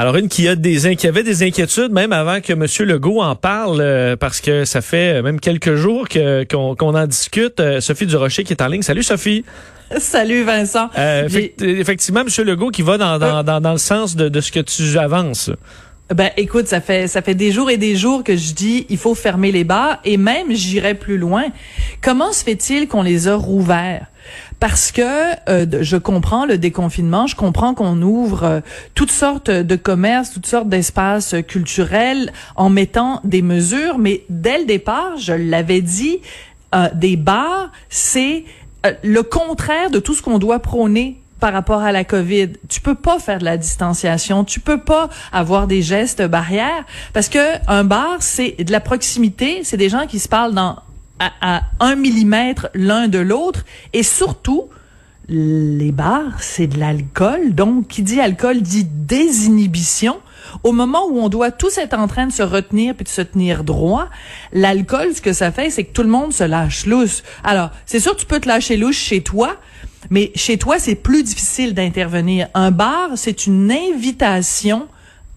Alors, une qui a des qui avait des inquiétudes même avant que M. Legault en parle, euh, parce que ça fait même quelques jours que, qu'on, en discute. Euh, Sophie Durocher qui est en ligne. Salut Sophie. Salut Vincent. Euh, effectivement, M. Legault qui va dans, dans, dans, dans le sens de, de ce que tu avances. Ben écoute, ça fait ça fait des jours et des jours que je dis il faut fermer les bars et même j'irai plus loin. Comment se fait-il qu'on les a rouverts? Parce que euh, je comprends le déconfinement, je comprends qu'on ouvre euh, toutes sortes de commerces, toutes sortes d'espaces culturels en mettant des mesures, mais dès le départ, je l'avais dit, euh, des bars, c'est le contraire de tout ce qu'on doit prôner par rapport à la COVID. Tu peux pas faire de la distanciation, tu peux pas avoir des gestes barrières parce que un bar c'est de la proximité, c'est des gens qui se parlent dans à, un millimètre l'un de l'autre et surtout les bars, c'est de l'alcool. Donc, qui dit alcool dit désinhibition. Au moment où on doit tous être en train de se retenir puis de se tenir droit, l'alcool, ce que ça fait, c'est que tout le monde se lâche lousse. Alors, c'est sûr, tu peux te lâcher louche chez toi, mais chez toi, c'est plus difficile d'intervenir. Un bar, c'est une invitation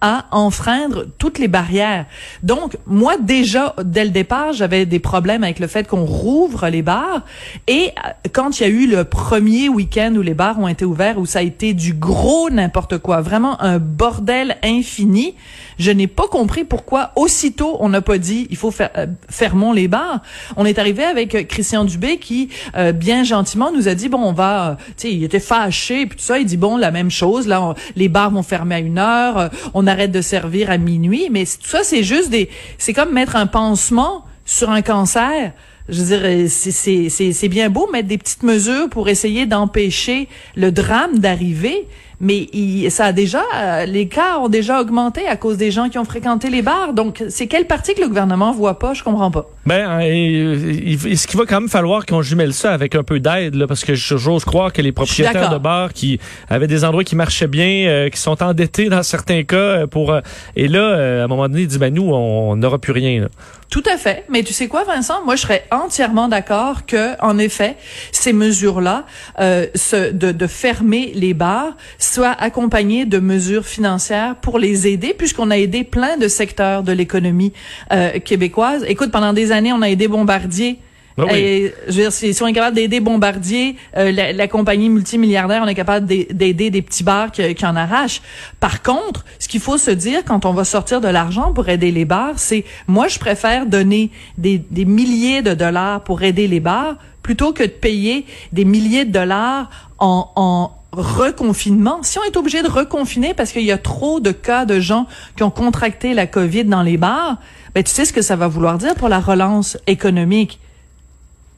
à enfreindre toutes les barrières. Donc, moi, déjà, dès le départ, j'avais des problèmes avec le fait qu'on rouvre les bars. Et euh, quand il y a eu le premier week-end où les bars ont été ouverts, où ça a été du gros n'importe quoi, vraiment un bordel infini, je n'ai pas compris pourquoi aussitôt on n'a pas dit il faut faire euh, fermons les bars. On est arrivé avec euh, Christian Dubé qui bien gentiment nous a dit bon on va tu sais il était fâché puis tout ça il dit bon la même chose là les bars vont fermer à une heure on arrête de servir à minuit, mais tout ça, c'est juste des, c'est comme mettre un pansement sur un cancer. Je veux dire, c'est bien beau mettre des petites mesures pour essayer d'empêcher le drame d'arriver, mais il, ça a déjà, les cas ont déjà augmenté à cause des gens qui ont fréquenté les bars. Donc, c'est quelle partie que le gouvernement voit pas? Je comprends pas. Ben, est-ce qu'il va quand même falloir qu'on jumelle ça avec un peu d'aide, parce que j'ose croire que les propriétaires de bars qui avaient des endroits qui marchaient bien, euh, qui sont endettés dans certains cas, euh, pour euh, et là, à un moment donné, ils disent ben nous, on n'aura plus rien. Là. Tout à fait. Mais tu sais quoi, Vincent? Moi, je serais entièrement d'accord que, en effet, ces mesures-là, euh, de, de fermer les bars, soient accompagnées de mesures financières pour les aider, puisqu'on a aidé plein de secteurs de l'économie euh, québécoise. Écoute, pendant des années, on a aidé Bombardier ben Et, je veux dire, si, on est capable d'aider Bombardier, euh, la, compagnie multimilliardaire, on est capable d'aider des petits bars qui, qui, en arrachent. Par contre, ce qu'il faut se dire quand on va sortir de l'argent pour aider les bars, c'est moi, je préfère donner des, des milliers de dollars pour aider les bars plutôt que de payer des milliers de dollars en, en reconfinement. Si on est obligé de reconfiner parce qu'il y a trop de cas de gens qui ont contracté la COVID dans les bars, ben tu sais ce que ça va vouloir dire pour la relance économique?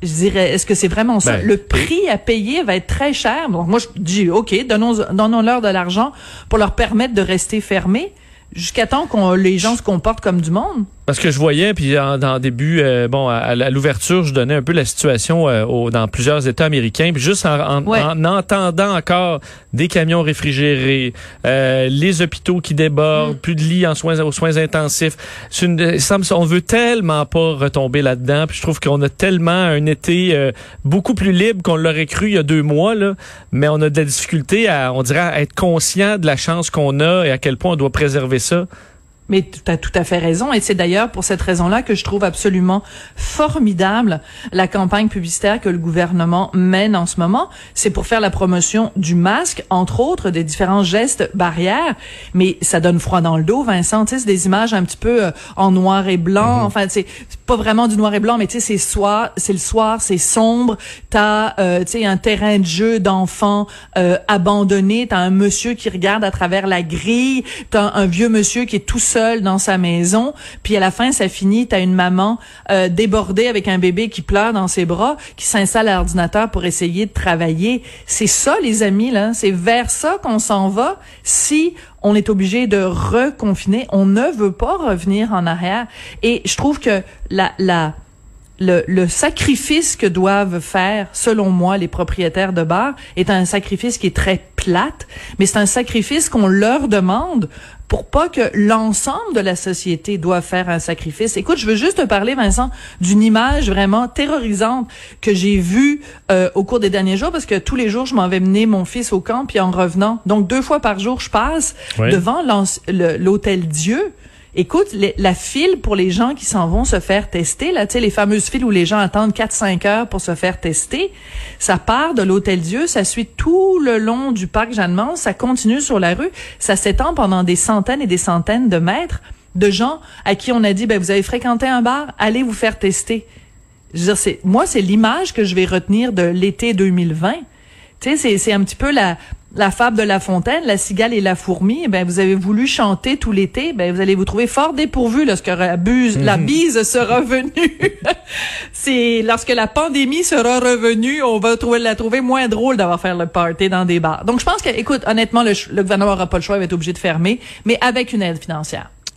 Je dirais, est-ce que c'est vraiment ça? Ben, le prix à payer va être très cher. Donc moi, je dis, OK, donnons-leur de l'argent pour leur permettre de rester fermés jusqu'à temps que les gens se comportent comme du monde. Parce que je voyais, puis en, en début, euh, bon, à, l'ouverture, je donnais un peu la situation euh, dans plusieurs États américains, puis juste en, en, entendant encore des camions réfrigérés, euh, les hôpitaux qui débordent, mm. plus de lits en soins aux soins intensifs. Une, on veut tellement pas retomber là-dedans, puis je trouve qu'on a tellement un été beaucoup plus libre qu'on l'aurait cru il y a deux mois, là, mais on a de la difficulté à, on dirait, à être conscient de la chance qu'on a et à quel point on doit préserver ça. Mais tu as tout à fait raison. Et c'est d'ailleurs pour cette raison-là que je trouve absolument formidable la campagne publicitaire que le gouvernement mène en ce moment. C'est pour faire la promotion du masque, entre autres, des différents gestes barrières. Mais ça donne froid dans le dos, Vincent. Tu sais, c'est des images un petit peu euh, en noir et blanc. Mm-hmm. Enfin, c'est pas vraiment du noir et blanc, mais tu sais, c'est soir, c'est le soir, c'est sombre. T'as, euh, tu sais, un terrain de jeu d'enfants euh, abandonné. T'as un monsieur qui regarde à travers la grille. T'as un vieux monsieur qui est tout seul dans sa maison, puis à la fin, ça finit, t'as une maman euh, débordée avec un bébé qui pleure dans ses bras, qui s'installe à l'ordinateur pour essayer de travailler. C'est ça, les amis, là. C'est vers ça qu'on s'en va si on est obligé de reconfiner. On ne veut pas revenir en arrière. Et je trouve que la, la, le, le, sacrifice que doivent faire, selon moi, les propriétaires de bars est un sacrifice qui est très plate, mais c'est un sacrifice qu'on leur demande pour pas que l'ensemble de la société doit faire un sacrifice. Écoute, je veux juste te parler, Vincent, d'une image vraiment terrorisante que j'ai vue euh, au cours des derniers jours, parce que tous les jours, je m'en vais mener mon fils au camp, puis en revenant, donc deux fois par jour, je passe devant l'hôtel Dieu. Écoute, la file pour les gens qui s'en vont se faire tester, là, tu sais, les fameuses files où les gens attendent 4-5 heures pour se faire tester, ça part de l'Hôtel Dieu, ça suit tout le long du parc Jeanne-Mance, ça continue sur la rue, ça s'étend pendant des centaines et des centaines de mètres de gens à qui on a dit, ben, vous avez fréquenté un bar, allez vous faire tester. Je veux dire, c'est, moi, c'est l'image que je vais retenir de l'été 2020. Tu sais, c'est un petit peu la, la fable de La Fontaine, la cigale et la fourmi, ben vous avez voulu chanter tout l'été, ben vous allez vous trouver fort dépourvu lorsque la, buse, la mhm. bise sera venue. c'est lorsque la pandémie sera revenue, on va trouver la trouver moins drôle d'avoir fait le party dans des bars. Donc je pense que, écoute, honnêtement, le, le gouvernement n'aura pas le choix, il va être obligé de fermer, mais avec une aide financière.